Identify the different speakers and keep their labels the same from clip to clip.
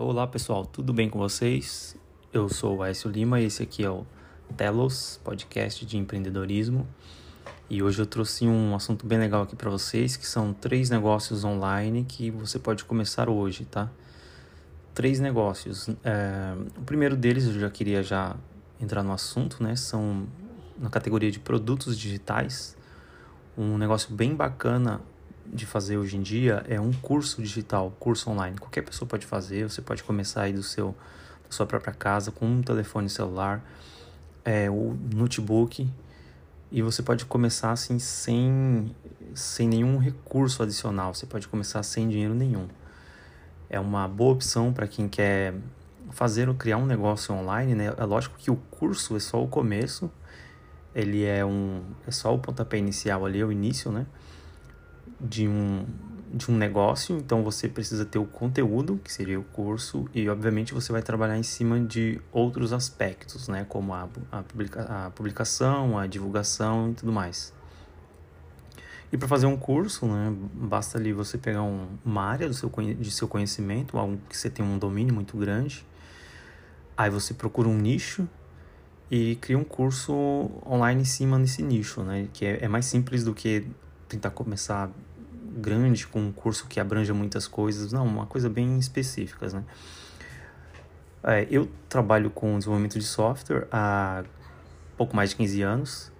Speaker 1: Olá pessoal, tudo bem com vocês? Eu sou o Aécio Lima e esse aqui é o Telos, podcast de empreendedorismo. E hoje eu trouxe um assunto bem legal aqui para vocês, que são três negócios online que você pode começar hoje, tá? Três negócios. É, o primeiro deles eu já queria já entrar no assunto, né? São na categoria de produtos digitais. Um negócio bem bacana de fazer hoje em dia é um curso digital, curso online. Qualquer pessoa pode fazer, você pode começar aí do seu, da sua própria casa com um telefone celular, é, o notebook, e você pode começar assim sem, sem nenhum recurso adicional, você pode começar sem dinheiro nenhum. É uma boa opção para quem quer fazer ou criar um negócio online, né? É lógico que o curso é só o começo, ele é um é só o pontapé inicial ali, o início, né? De um, de um negócio, então você precisa ter o conteúdo, que seria o curso, e obviamente você vai trabalhar em cima de outros aspectos, né, como a, a, publica, a publicação, a divulgação e tudo mais. E para fazer um curso, né, basta ali você pegar um, uma área do seu, de seu conhecimento, algo que você tem um domínio muito grande, aí você procura um nicho e cria um curso online em cima desse nicho, né, que é, é mais simples do que tentar começar grande com um curso que abranja muitas coisas, não, uma coisa bem específicas, né? É, eu trabalho com desenvolvimento de software há pouco mais de 15 anos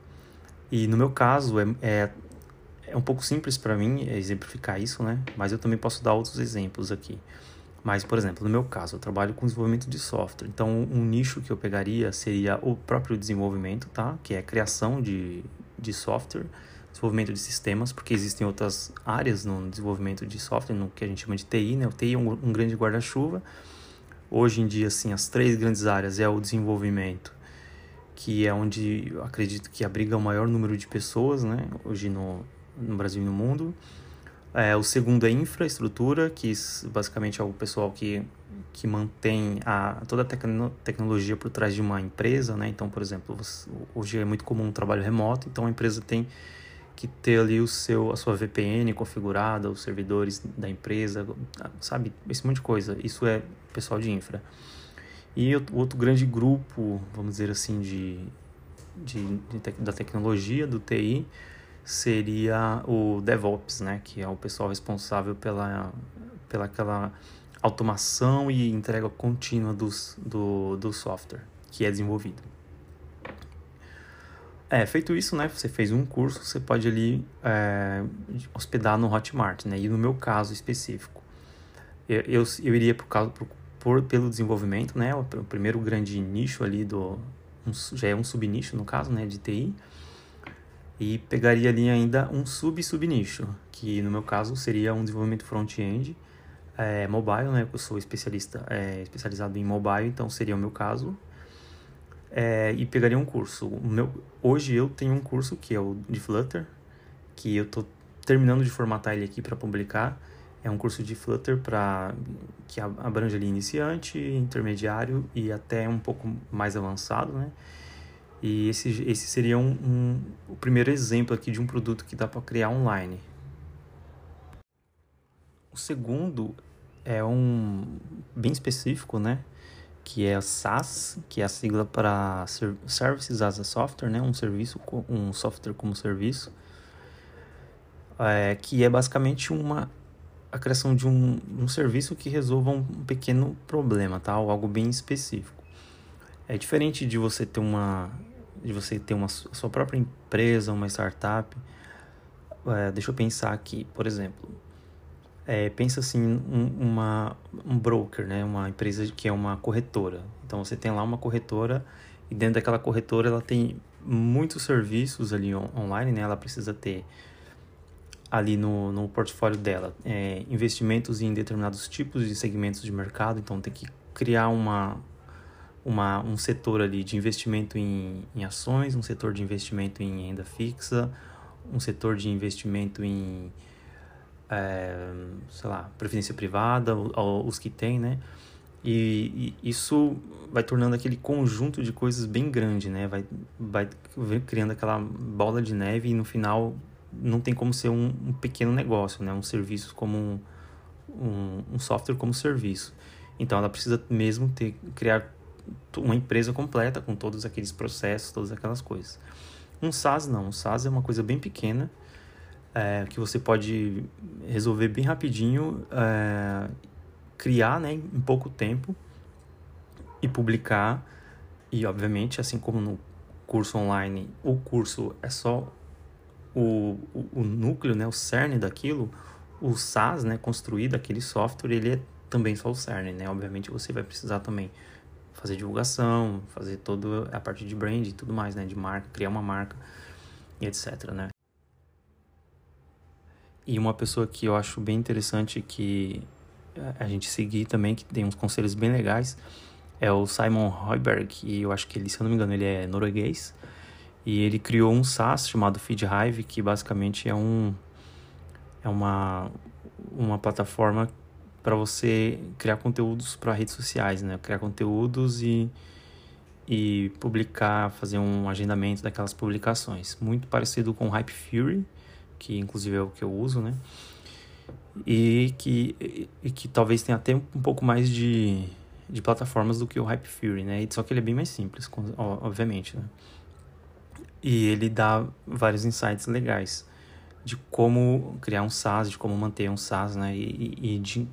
Speaker 1: e no meu caso é, é, é um pouco simples para mim exemplificar isso, né? Mas eu também posso dar outros exemplos aqui. Mas, por exemplo, no meu caso, eu trabalho com desenvolvimento de software. Então, um nicho que eu pegaria seria o próprio desenvolvimento, tá? Que é a criação de, de software desenvolvimento de sistemas, porque existem outras áreas no desenvolvimento de software, no que a gente chama de TI, né? O TI é um, um grande guarda-chuva. Hoje em dia, assim, as três grandes áreas é o desenvolvimento, que é onde acredito que abriga o maior número de pessoas, né? Hoje no, no Brasil e no mundo. É, o segundo é infraestrutura, que basicamente é o pessoal que, que mantém a, toda a tecno, tecnologia por trás de uma empresa, né? Então, por exemplo, você, hoje é muito comum o trabalho remoto, então a empresa tem que ter ali o seu, a sua VPN configurada, os servidores da empresa, sabe? Esse monte de coisa. Isso é pessoal de infra. E outro grande grupo, vamos dizer assim, de, de, de da tecnologia, do TI, seria o DevOps, né? Que é o pessoal responsável pela, pela aquela automação e entrega contínua dos, do, do software que é desenvolvido. É, feito isso, né? Você fez um curso, você pode ali é, hospedar no Hotmart, né? E no meu caso específico, eu, eu, eu iria por causa, por, por, pelo desenvolvimento, né? O, o, primeiro grande nicho ali do... Um, já é um subnicho, no caso, né? De TI. E pegaria ali ainda um sub-subnicho, que no meu caso seria um desenvolvimento front-end, é, mobile, né? Eu sou especialista, é, especializado em mobile, então seria o meu caso é, e pegaria um curso. O meu, hoje eu tenho um curso que é o de Flutter, que eu estou terminando de formatar ele aqui para publicar. É um curso de Flutter para que abrange ali iniciante, intermediário e até um pouco mais avançado, né? E esse, esse seria um, um, o primeiro exemplo aqui de um produto que dá para criar online. O segundo é um bem específico, né? Que é SaaS, que é a sigla para Services as a Software, né? um serviço, um software como serviço, é, que é basicamente uma a criação de um, um serviço que resolva um pequeno problema, tá? Ou algo bem específico. É diferente de você ter uma de você ter uma sua própria empresa, uma startup. É, deixa eu pensar aqui, por exemplo, é, pensa assim, um, uma, um broker, né? Uma empresa que é uma corretora. Então você tem lá uma corretora e dentro daquela corretora ela tem muitos serviços ali on online, né? Ela precisa ter ali no, no portfólio dela é, investimentos em determinados tipos de segmentos de mercado. Então tem que criar uma, uma, um setor ali de investimento em, em ações, um setor de investimento em renda fixa, um setor de investimento em é, sei lá, previdência privada, os que tem, né? E, e, isso vai tornando aquele conjunto de coisas bem grande, né? Vai, vai criando aquela bola de neve e no final não tem como ser um, um pequeno negócio, né? Um serviço como um, um, um, software como serviço. Então ela precisa mesmo ter criar uma empresa completa com todos aqueles processos, todas aquelas coisas. Um SaaS não, um SaaS é uma coisa bem pequena é, que você pode resolver bem rapidinho, é, criar né, em pouco tempo e publicar. E obviamente, assim como no curso online, o curso é só o, o, o núcleo, né, o cerne daquilo, o SaaS, né, construído, aquele software, ele é também só o cerne, né? Obviamente você vai precisar também fazer divulgação, fazer toda a parte de brand e tudo mais, né? De marca, criar uma marca e etc, né? E uma pessoa que eu acho bem interessante que a gente seguir também, que tem uns conselhos bem legais, é o Simon Hoiberg, e eu acho que ele, se eu não me engano, ele é norueguês, e ele criou um SaaS chamado FeedHive, que basicamente é um é uma uma plataforma para você criar conteúdos para redes sociais, né? Criar conteúdos e, e publicar, fazer um agendamento daquelas publicações. Muito parecido com o Hype Fury, que inclusive é o que eu uso, né? E que, e que talvez tenha até um pouco mais de, de plataformas do que o Hype Fury, né? Só que ele é bem mais simples, obviamente, né? E ele dá vários insights legais de como criar um SaaS, de como manter um SaaS, né? E, e de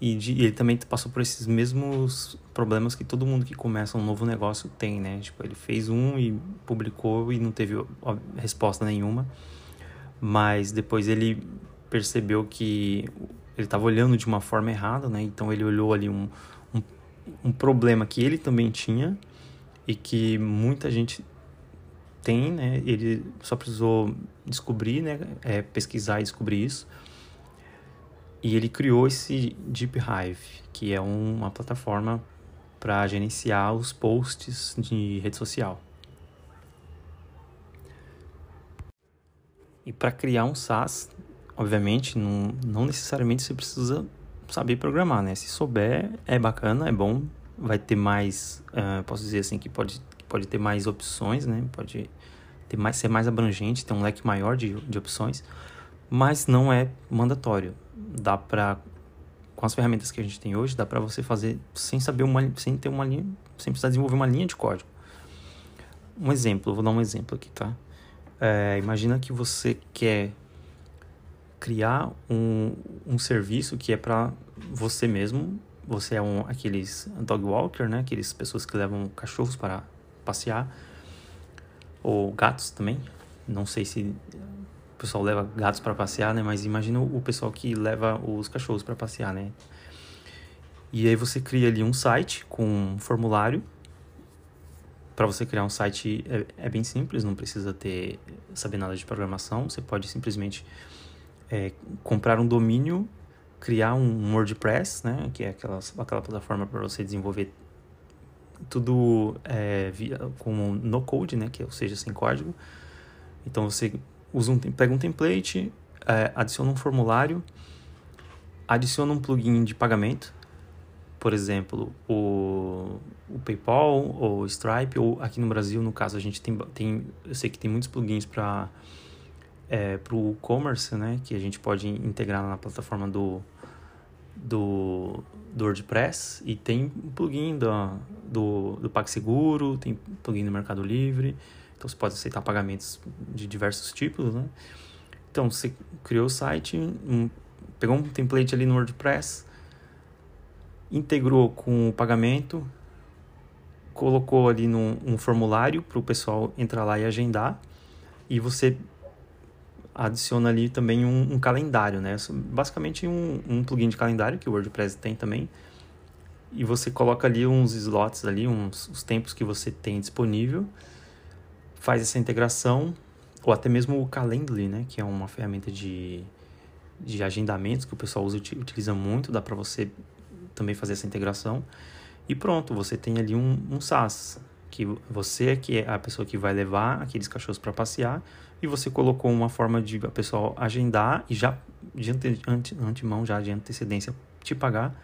Speaker 1: e, de, e, ele também passou por esses mesmos problemas que todo mundo que começa um novo negócio tem, né? Tipo, ele fez um e publicou e não teve resposta nenhuma. Mas depois ele percebeu que ele estava olhando de uma forma errada, né? Então ele olhou ali um, um, um problema que ele também tinha e que muita gente tem, né? Ele só precisou descobrir, né? É, pesquisar e descobrir isso. E ele criou esse Deep Hive, que é uma plataforma para gerenciar os posts de rede social. E para criar um SaaS, obviamente, não, não necessariamente você precisa saber programar, né? Se souber, é bacana, é bom, vai ter mais, uh, posso dizer assim, que pode, pode ter mais opções, né? Pode ter mais, ser mais abrangente, ter um leque maior de, de opções, mas não é mandatório dá para com as ferramentas que a gente tem hoje, dá para você fazer sem saber uma sem ter uma linha, sem precisar desenvolver uma linha de código. Um exemplo, vou dar um exemplo aqui, tá? É, imagina que você quer criar um, um serviço que é para você mesmo. Você é um aqueles dog walker, né? Aqueles pessoas que levam cachorros para passear ou gatos também. Não sei se pessoal leva gatos para passear, né? Mas imagina o pessoal que leva os cachorros para passear, né? E aí você cria ali um site com um formulário. Para você criar um site é, é, bem simples, não precisa ter saber nada de programação. Você pode simplesmente é, comprar um domínio, criar um WordPress, né? Que é aquela, aquela plataforma para você desenvolver tudo é, via, com no code, né? Que é, ou seja, sem código. Então você usa um, pega um template, é, adiciona um formulário, adiciona um plugin de pagamento, por exemplo, o, o PayPal ou Stripe, ou aqui no Brasil, no caso, a gente tem, tem eu sei que tem muitos plugins para é, o e-commerce, né, que a gente pode integrar na plataforma do, do, do WordPress, e tem plugin do, do, do PagSeguro, tem plugin do Mercado Livre, então você pode aceitar pagamentos de diversos tipos, né? Então você criou o site, um, pegou um template ali no WordPress, integrou com o pagamento, colocou ali num, um formulário para o pessoal entrar lá e agendar, e você adiciona ali também um, um calendário, né? Basicamente um, um plugin de calendário que o WordPress tem também, e você coloca ali uns slots ali, uns os tempos que você tem disponível. Faz essa integração, ou até mesmo o Calendly, né, que é uma ferramenta de, de agendamentos que o pessoal usa, utiliza muito, dá para você também fazer essa integração. E pronto, você tem ali um, um SaaS, que você é que é a pessoa que vai levar aqueles cachorros para passear, e você colocou uma forma de a pessoa agendar e já de ante, ante, antemão, já de antecedência, te pagar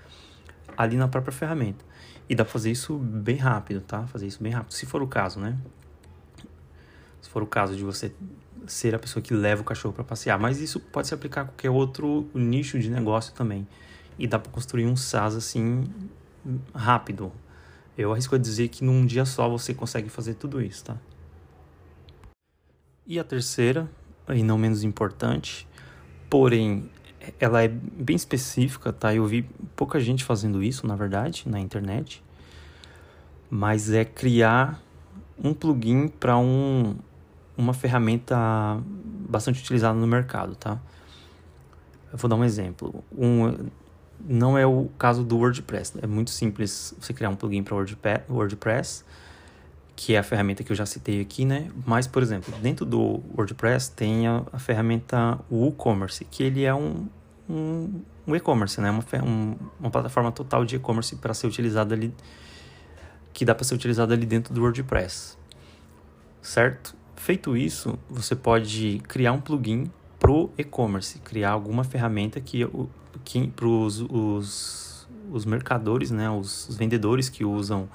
Speaker 1: ali na própria ferramenta. E dá pra fazer isso bem rápido, tá? Fazer isso bem rápido, se for o caso, né? se for o caso de você ser a pessoa que leva o cachorro para passear. Mas isso pode se aplicar a qualquer outro nicho de negócio também. E dá para construir um SaaS assim rápido. Eu arrisco a dizer que num dia só você consegue fazer tudo isso, tá? E a terceira, e não menos importante, porém ela é bem específica, tá? Eu vi pouca gente fazendo isso, na verdade, na internet. Mas é criar um plugin para um, uma ferramenta bastante utilizada no mercado, tá? Eu vou dar um exemplo. Um, não é o caso do WordPress. É muito simples você criar um plugin para WordPress, que é a ferramenta que eu já citei aqui, né? Mas, por exemplo, dentro do WordPress tem a, a ferramenta WooCommerce, que ele é um, um, um e-commerce, né? Uma, um, uma plataforma total de e-commerce para ser utilizada ali, que dá para ser utilizada ali dentro do WordPress, certo? Feito isso, você pode criar um plugin pro e-commerce, criar alguma ferramenta que, que para os, os, mercadores, né, os, os vendedores que usam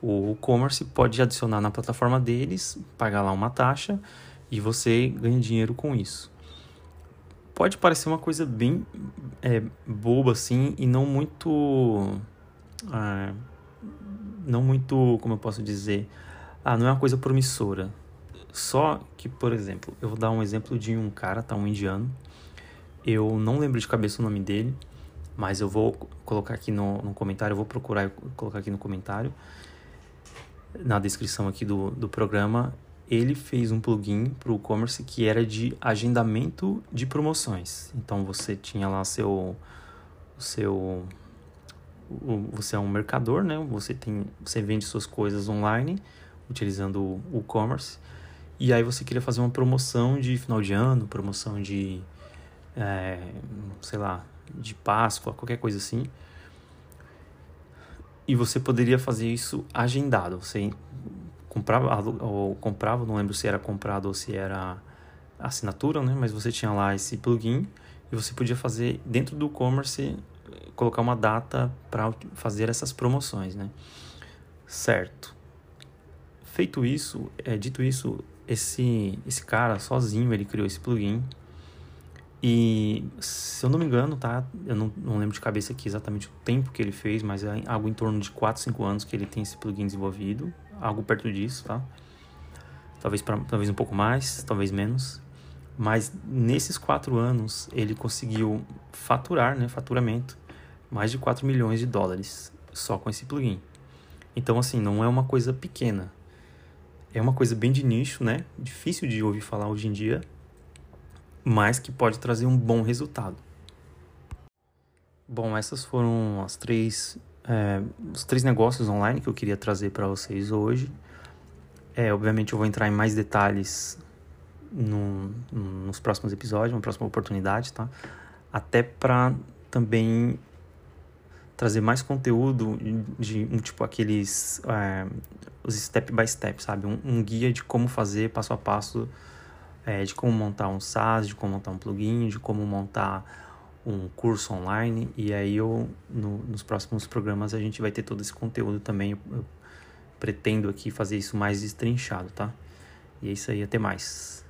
Speaker 1: o e-commerce pode adicionar na plataforma deles, pagar lá uma taxa e você ganha dinheiro com isso. Pode parecer uma coisa bem é, boba assim e não muito ah, não muito como eu posso dizer ah não é uma coisa promissora. Só que por exemplo eu vou dar um exemplo de um cara tá um indiano eu não lembro de cabeça o nome dele mas eu vou colocar aqui no, no comentário eu vou procurar e colocar aqui no comentário na descrição aqui do, do programa ele fez um plugin para o e-commerce que era de agendamento de promoções. Então você tinha lá seu seu você é um mercador, né? Você tem você vende suas coisas online utilizando o e-commerce e aí você queria fazer uma promoção de final de ano, promoção de é, sei lá, de Páscoa, qualquer coisa assim. E você poderia fazer isso agendado. Você comprava ou comprava, não lembro se era comprado ou se era assinatura, né? Mas você tinha lá esse plugin e você podia fazer dentro do e-commerce colocar uma data para fazer essas promoções, né? Certo. Feito isso, é, dito isso, esse esse cara sozinho ele criou esse plugin e se eu não me engano, tá? Eu não, não lembro de cabeça aqui exatamente o tempo que ele fez, mas é algo em torno de 4, 5 anos que ele tem esse plugin desenvolvido algo perto disso, tá? Talvez, pra, talvez um pouco mais, talvez menos. Mas nesses quatro anos ele conseguiu faturar, né, faturamento, mais de 4 milhões de dólares só com esse plugin. Então, assim, não é uma coisa pequena. É uma coisa bem de nicho, né? Difícil de ouvir falar hoje em dia, mas que pode trazer um bom resultado. Bom, essas foram as três é, os três negócios online que eu queria trazer para vocês hoje. É, obviamente eu vou entrar em mais detalhes no, nos próximos episódios, uma próxima oportunidade, tá? Até para também trazer mais conteúdo de um tipo aqueles é, os step by step, sabe? Um, um, guia de como fazer passo a passo, é, de como montar um SaaS, de como montar um plugin, de como montar um curso online e aí eu no, nos próximos programas a gente vai ter todo esse conteúdo também. Eu, eu pretendo aqui fazer isso mais destrinchado, tá? E é isso aí, até mais.